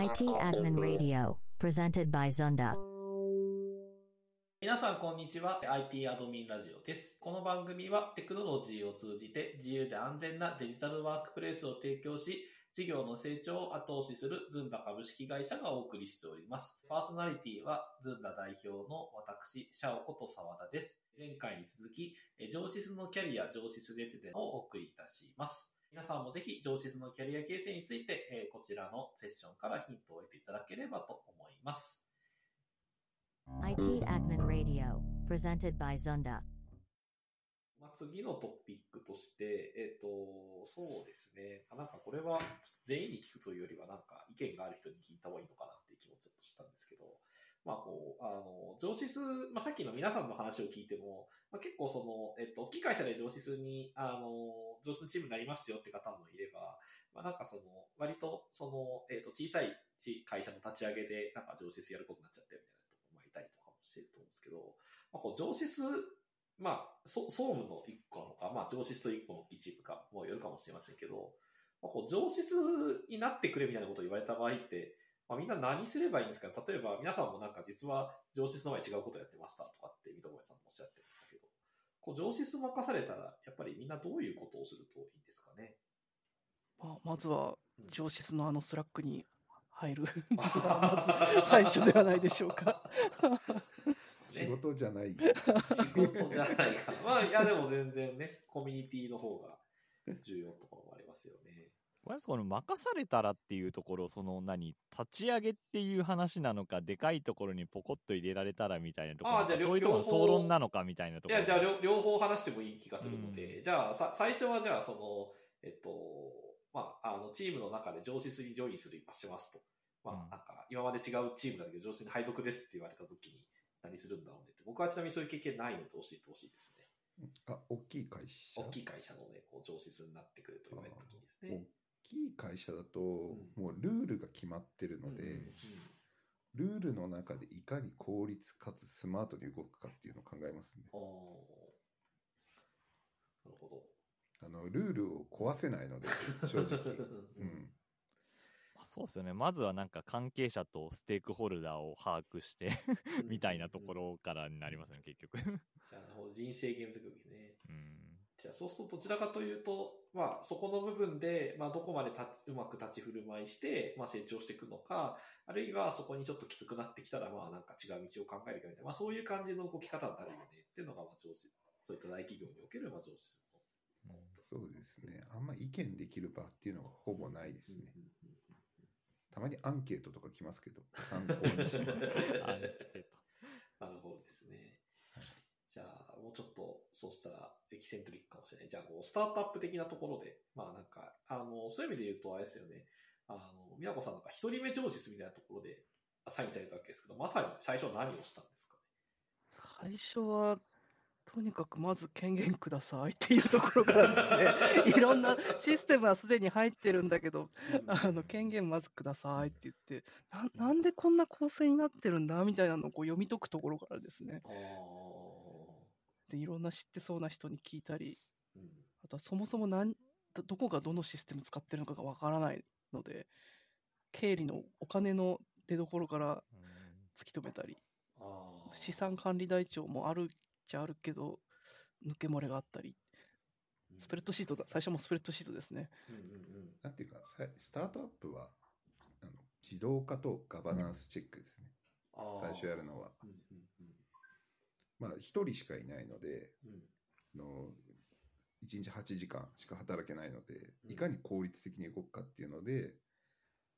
IT Admin Radio, presented by Zunda. 皆さん、こんにちは。IT アドミンラジオです。この番組はテクノロジーを通じて自由で安全なデジタルワークプレイスを提供し、事業の成長を後押しするズンダ株式会社がお送りしております。パーソナリティはズンダ代表の私、シャオこと沢田です。前回に続き、上シスのキャリア、上シスレテデをお送りいたします。皆さんもぜひ上シスのキャリア形成について、えーこちらのセッションからヒントを得ていただければと思います。IT Admin Radio, presented by Zunda. まあ、次のトピックとして、えっ、と、そうですね。あなんかこれは全員に聞くというよりは、なんか意見がある人に聞いた方がいいのかなっていう気もちょっとしたんですけど、まあこう、あの、上司数、まあさっきの皆さんの話を聞いても、まあ、結構その、えっ、と、大きい会社で上司数に、あの、上司のチームになりましたよって方もいれば、まあなんかその、割とその、えっ、と、小さい会社の立ち上げで、なんか上司数やることになっちゃったよみたいなところもいたりとかもしてると思うんですけど、まあ、こう上司数まあ、そ総務の一個なのか、まあ、上司と一個の一部か、もうよるかもしれませんけど、まあ、こう上司数になってくれみたいなことを言われた場合って、まあ、みんな何すればいいんですか？例えば、皆さんもなんか実は上司の前違うことやってましたとかって、三笘さんもおっしゃってましたけど、こう上司任されたら、やっぱりみんなどういうことをするといいんですかね？まあ、まずはうん上司のあのスラックに入る のがまず最初ではないでしょうか。仕事じゃない。仕事じゃないかな。まあ、いや、でも全然ね、コミュニティの方が重要なところもありますよね。これこの任されたらっていうところ、その何、立ち上げっていう話なのか、でかいところにポコッと入れられたらみたいなところあーじゃあそういうところの総論なのかみたいなところ。いや、じゃあ両両方話してもいい気がするので、うじゃあさ、最初はじゃあ、その、えっと、まあ、あの、チームの中で上司にジョインする、しますと。まあ、うんなんか、今まで違うチームだけど、上司に配属ですって言われたときに、何するんだろうねって。僕はちなみにそういう経験ないので教えてほしいですね。あ、大きい会社。大きい会社のね、こう上司になってくると言われたときにです大ね。きい会社だと、んもうルールが決まってるので、うんうんうんルールの中でいかに効率かつスマートに動くかっていうのを考えますね。なるほど。あの、ルールを壊せないので、正直。うん。まあそうですよね。まずはなんか関係者とステークホルダーを把握してみたいなところからになりますね、結局。じゃあ、なるほど人生ゲームというね。うん。じゃあ、そうするとどちらかというと、まあ、そこの部分で、まあ、どこまでうまく立ち振る舞いして、まあ、成長していくのか、あるいはそこにちょっときつくなってきたら、まあ、なんか違う道を考えるかみたいな、まあ、そういう感じの動き方になるよねっていうのが、まあ、上司、そういった大企業における、まあ、上司の。そうですね。あんま意見できる場っていうのがほぼないですね。うんうんうんたまにアンケートとか来ますけど、参考にします。なるほどですね。じゃあ、もうちょっと、そうしたら、エキセントリックかもしれない。じゃあ、こう、スタートアップ的なところで、まあなんか、あの、そういう意味で言うと、あれですよね。あの、宮子さんなんか一人目上司みたいなところで、サインされたわけですけど、まさに最初何をしたんですか最初は、とにかくまず権限くださいっていうところからですね、いろんなシステムはすでに入ってるんだけど、ね。あの権限まずくださいって言ってな、なんでこんな構成になってるんだみたいなのをこう読み解くところからですね、あーでいろんな知ってそうな人に聞いたり、うん。あとはそもそも何どどこがどのシステム使ってるのかがわからないので、経理のお金の出所から突き止めたり、あー。資産管理台帳もあるっちゃあるけど、抜け漏れがあったり、スプレッドシートだ、最初もスプレッドシートですね。うんうんうん。なんていうか、さスタートアップは、あの自動化とガバナンスチェックですね。あー。最初やるのは。うんうんうんまあ、一人しかいないので、うんあの1日8時間しか働けないので、うんいかに効率的に動くかっていうので、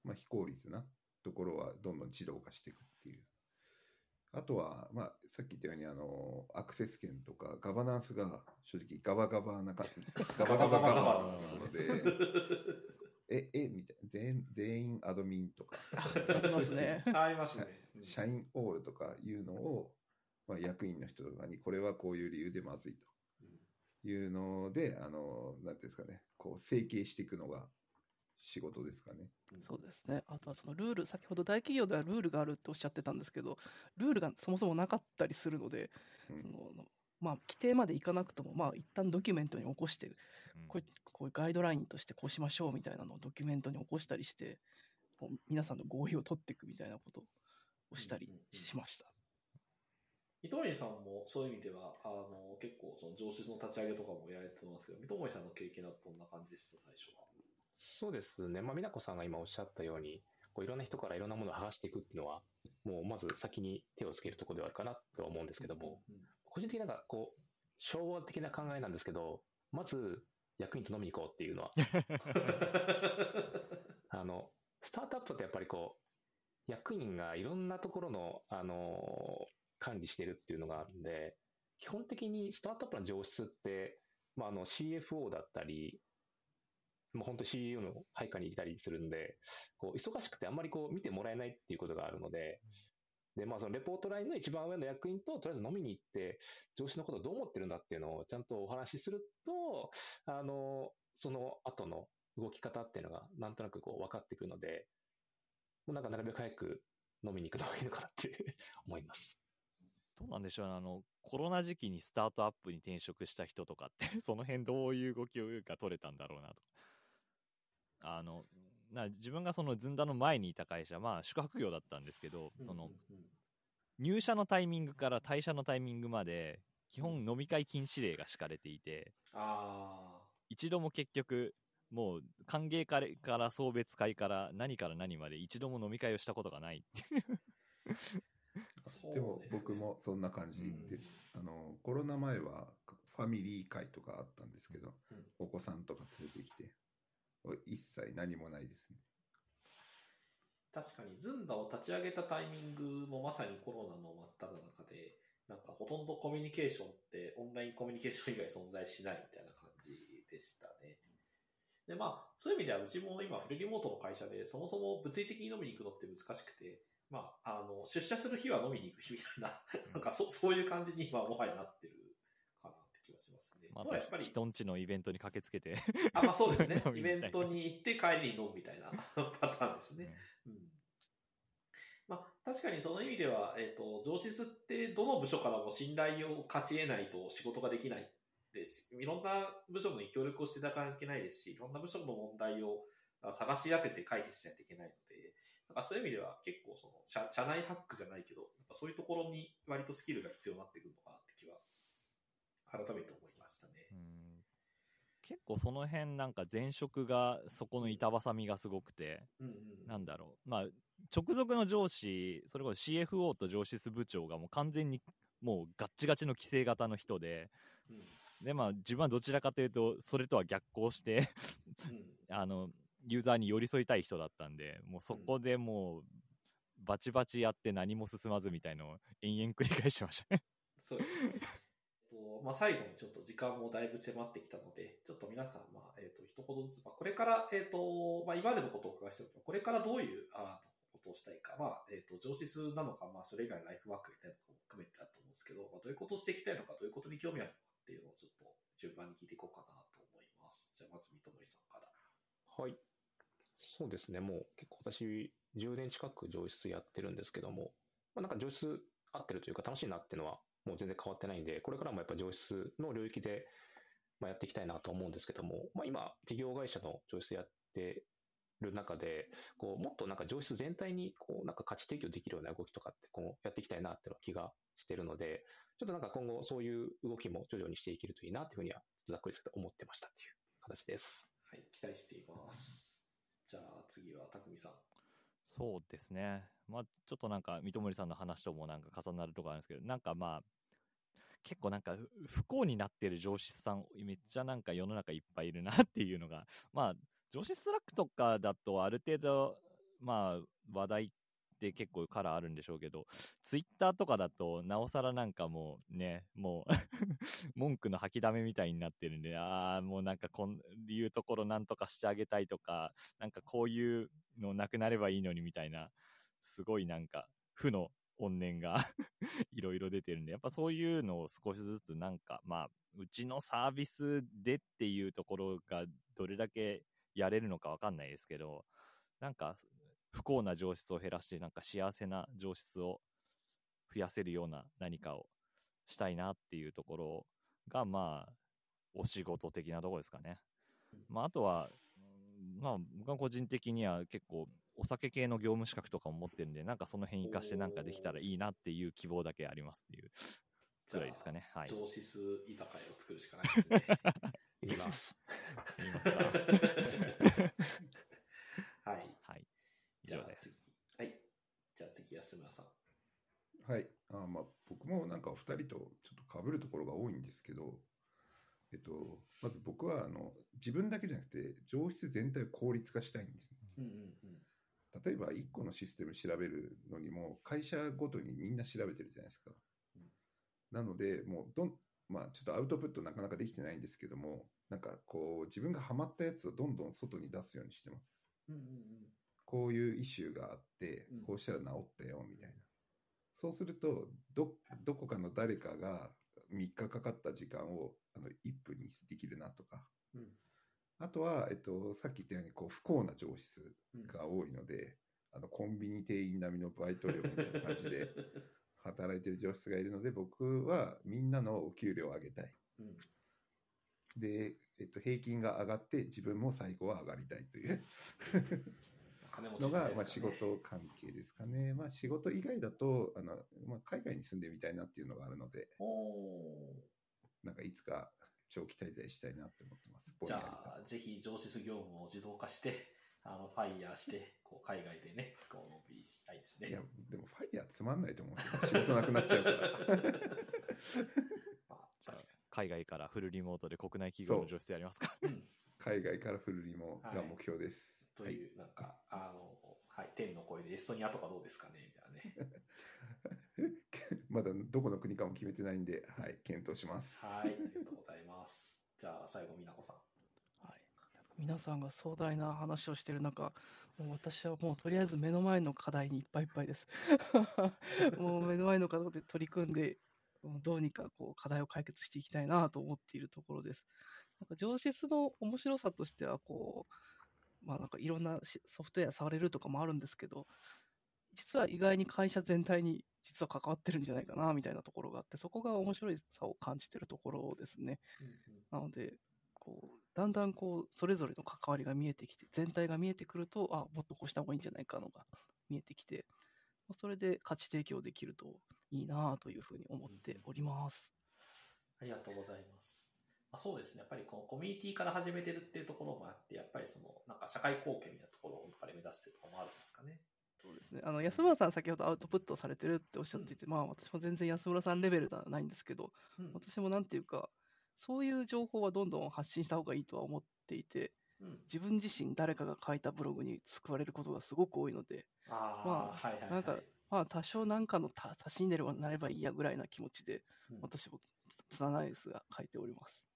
まあ、非効率なところはどんどん自動化していくっていう。あとは、まあ、さっき言ったようにあのアクセス権とかガバナンスが正直ガバガバなか ガバガバガバなので、え、え、みたいな、全全員アドミンとか、ありますね。ありますね。うん社員オールとかいうのを、まあ、役員の人とかに、これはこういう理由でまずいと。うんいうので、あの、なんていうんですかね、こう、整形していくのが仕事ですかね。そうですね。あとはそのルール、先ほど大企業ではルールがあるっておっしゃってたんですけど、ルールがそもそもなかったりするので、うんそのまあ、規定までいかなくとも、まあ、一旦ドキュメントに起こして、うんこうこういうガイドラインとしてこうしましょうみたいなのをドキュメントに起こしたりして、こう皆さんの合意を取っていくみたいなことをしたりしました。糸森さんもそういう意味では、あの、結構、その上司の立ち上げとかもやられてますけど、糸森さんの経験だとどんな感じでした、最初は？そうですね。まあ、美奈子さんが今おっしゃったように、こういろんな人からいろんなものを剥がしていくっていうのは、もうまず先に手をつけるところではあるかなとは思うんですけども、うん個人的になんかこう、昭和的な考えなんですけど、まず役員と飲みに行こうっていうのは、あの、スタートアップってやっぱりこう、役員がいろんなところの、あの、管理してるっていうのがあるんで、基本的にスタートアップの上質って、まあ、あの CFO だったり、まあ、本当 CEO の配下にいたりするんで、こう、忙しくてあんまりこう、見てもらえないっていうことがあるので、で、まあ、そのレポートラインの一番上の役員と、とりあえず飲みに行って、上司のことをどう思ってるんだっていうのをちゃんとお話しすると、あの、その後の動き方っていうのがなんとなくこう分かってくるので、もうなんかなるべく早く飲みに行くのがいいのかなって 思います。どうなんでしょうね。あの、コロナ時期にスタートアップに転職した人とかって、その辺どういう動きが取れたんだろうなとか。あの、な自分がそのずんだの前にいた会社、まあ宿泊業だったんですけど、その入社のタイミングから退社のタイミングまで、基本飲み会禁止令が敷かれていて、あ一度も結局、もう歓迎会から送別会から何から何まで一度も飲み会をしたことがないっていう。でも僕もそんな感じです。あの、コロナ前はファミリー会とかあったんですけど、うんお子さんとか連れてきて、一切何もないですね。確かに、ズンダを立ち上げたタイミングもまさにコロナの真っ只中で、なんかほとんどコミュニケーションってオンラインコミュニケーション以外存在しないみたいな感じでしたね。で、まあ、そういう意味ではうちも今フルリモートの会社で、そもそも物理的に飲みに行くのって難しくて、まあ、あの、出社する日は飲みに行く日みたいな、なんかそそういう感じに今もはやなってるかなって気がしますね。まとはやっぱりた人んちのイベントに駆けつけて、あ、まあそうですね イベントに行って帰りに飲むみたいな パターンですね。うん。まあ確かにその意味では、えっ、と、上司ってどの部署からも信頼を勝ち得ないと仕事ができないですし、いろんな部署に協力をしていただかないといけないですし、いろんな部署の問題をあ探し当てて解決しないといけないので、なんかそういう意味では結構その社社内ハックじゃないけど、やっぱそういうところに割とスキルが必要になってくるのかなって気は改めて思いましたね。うん結構その辺なんか前職がそこの板挟みがすごくて、うんうん。なんだろう。まあ、直属の上司、それこそ CFO と上司室部長がもう完全にもうガッチガチの規制型の人で、うんで、まあ自分はどちらかというと、それとは逆行して、うん あの、ユーザーに寄り添いたい人だったんで、もうそこでもう、バチバチやって何も進まずみたいのを延々繰り返してましたね。そうですね。とまあ、最後にちょっと時間もだいぶ迫ってきたので、ちょっと皆さん、まあ、えっ、と、一言ずつ、まあ、これから、えっ、と、まあ、今までのことをお伺いしておこれからどういう、あことをしたいか、まあ、えっ、と、上司数なのか、まあ、それ以外のライフワークみたいなのも含めてだと思うんですけど、まあ、どういうことをしていきたいのか、どういうことに興味あるのかっていうのをちょっと順番に聞いていこうかなと思います。じゃあ、まず、三友さんから。はい。そうですね。もう結構私、10年近く上質やってるんですけども、まあ、なんか上質合ってるというか楽しいなっていうのはもう全然変わってないんで、これからもやっぱ上質の領域で、まあ、やっていきたいなと思うんですけども、まあ、今、企業会社の上質やってる中で、こう、もっとなんか上質全体に、こう、なんか価値提供できるような動きとかって、こう、やっていきたいなっていう気がしてるので、ちょっとなんか今後そういう動きも徐々にしていけるといいなっていうふうには、ざっくりですけど思ってましたっていう形です。はい、期待しています。じゃあ、次は、匠さん。そうですね。まあ、ちょっとなんか、三森さんの話ともなんか重なるとこあるんですけど、なんかまあ、結構なんか不幸になってる上司さん、めっちゃなんか世の中いっぱいいるなっていうのが、まあ、上司スラックとかだとある程度、まあ、話題って結構カラーあるんでしょうけど、ツイッターとかだと、なおさらなんかもうね、もう 文句の掃きだめみたいになってるんで、ああ、もうなんかこんいうところなんとかしてあげたいとか、なんかこういうのなくなればいいのにみたいな、すごいなんか負の怨念が いろいろ出てるんで、やっぱそういうのを少しずつなんか、まあ、うちのサービスでっていうところがどれだけやれるのかわかんないですけど、なんか不幸な上質を減らして、なんか幸せな上質を増やせるような何かをしたいなっていうところが、まあ、お仕事的なところですかね。まあ、あとは、うんまあ、僕は個人的には結構、お酒系の業務資格とかも持ってるんで、なんかその辺活かしてなんかできたらいいなっていう希望だけありますっていうじゃあくらいですかね。はい。上質居酒屋を作るしかないですね。いきます。言いますか？2人とちょっとかぶるところが多いんですけど、えっと、まず僕はあの自分だけじゃなくて上質全体を効率化したいんです、ね、うんうんうん、例えば1個のシステム調べるのにも会社ごとにみんな調べてるじゃないですか。うん、なのでもうどん、まあ、ちょっとアウトプットなかなかできてないんですけどもなんかこう自分がハマったやつをどんどん外に出すようにしてます。うんうんうん、こういうイシューがあってこうしたら治ったよみたいな。そうすると、ど、どこかの誰かが3日かかった時間をあの1分にできるなとか。うん。うんあとは、えっと、さっき言ったように、こう、不幸な上質うんが多いので、あの、コンビニ店員並みのバイト料みたいな感じで 働いてる上質がいるので、僕はみんなのお給料を上げたい。うんで、えっと、平均が上がって、自分も最後は上がりたいというのが、まあ、仕事関係ですかね。まあ、仕事以外だと、あの、まあ、海外に住んでみたいなっていうのがあるので、おなんかいつか長期滞在したいなって思ってます。ーじゃあ、ぜひ上質業務を自動化して、あの、ファイヤーして、こう、海外でね、こう、のんびりしたいですね。いや、でもファイヤーつまんないと思うんですよ。仕事なくなっちゃうから。まあ、じゃあ確か海外からフルリモートで国内企業の上質やりますか。海外からフルリモが目標です。はいという、なんか、あの、はい、天の声でエストニアとかどうですかね？みたいなね。まだどこの国かも決めてないんで、はい、検討します。はい、ありがとうございます。じゃあ、最後、みなこさん。はい、皆さんが壮大な話をしている中、もう私はもうとりあえず目の前の課題にいっぱいいっぱいです。もう目の前の課題で取り組んで、どうにかこう課題を解決していきたいなと思っているところです。なんか上質の面白さとしては、こう、まあなんかいろんなしソフトウェア触れるとかもあるんですけど、実は意外に会社全体に実は関わってるんじゃないかなみたいなところがあって、そこが面白いさを感じてるところですね。なので、こう、だんだんこう、それぞれの関わりが見えてきて、全体が見えてくると、あ、もっとこうした方がいいんじゃないかのが見えてきて、まあそれで価値提供できるといいなというふうに思っております。ありがとうございます。まあ、そうですね。やっぱりこのコミュニティから始めてるっていうところもあって、やっぱりその、なんか社会貢献みたいなところをやっぱり目指してるところもあるんですかね。そうですね。あの、安村さん先ほどアウトプットされてるっておっしゃっていて、まあ私も全然安村さんレベルではないんですけど、うん。私もなんていうか、そういう情報はどんどん発信した方がいいとは思っていて、うん、自分自身誰かが書いたブログに救われることがすごく多いので、ああ、まあはいはい、はい。なんかまあ多少なんかのた足しになればなればいいやぐらいな気持ちで、うん私もつつなないですが書いております。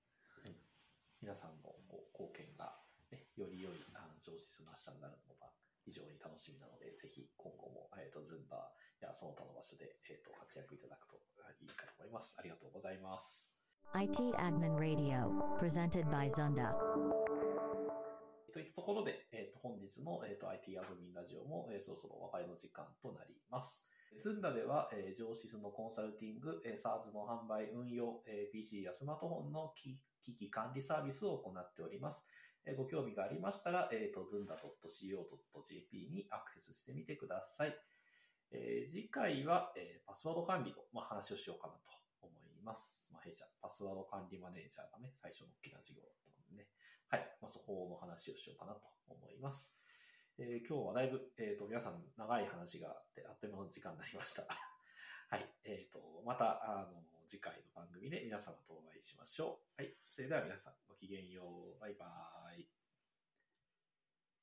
はい皆さんのこう貢献が、ね、より良いあの上質な明日になるのが非常に楽しみなので、ぜひ今後も、えー、とズンバーやその他の場所で、えー、と活躍いただくといいかと思います。ありがとうございます。IT Admin Radio, presented by Zunda. といったところで、えー、と本日の、えー、と IT アドミンラジオも、えーそろそろお別れの時間となります。ズンダでは、えー、上質のコンサルティング、えー、SARS の販売、運用、えー PC やスマートフォンの機器管理サービスを行っております。えーご興味がありましたら、えー、と、ずんだ .co.jp にアクセスしてみてください。えー次回は、えーパスワード管理の、まあ、話をしようかなと思います。まあ、弊社、パスワード管理マネージャーがね、最初の大きな事業だったのでね。はい。まあ、そこの話をしようかなと思います。えー今日はだいぶ、えっ、と、皆さん長い話があって、あっという間の時間になりました。はい。えっ、と、また、あの、次回の番組で皆様とお会いしましょう。はい。それでは皆さん、ごきげんよう。バイバーイ。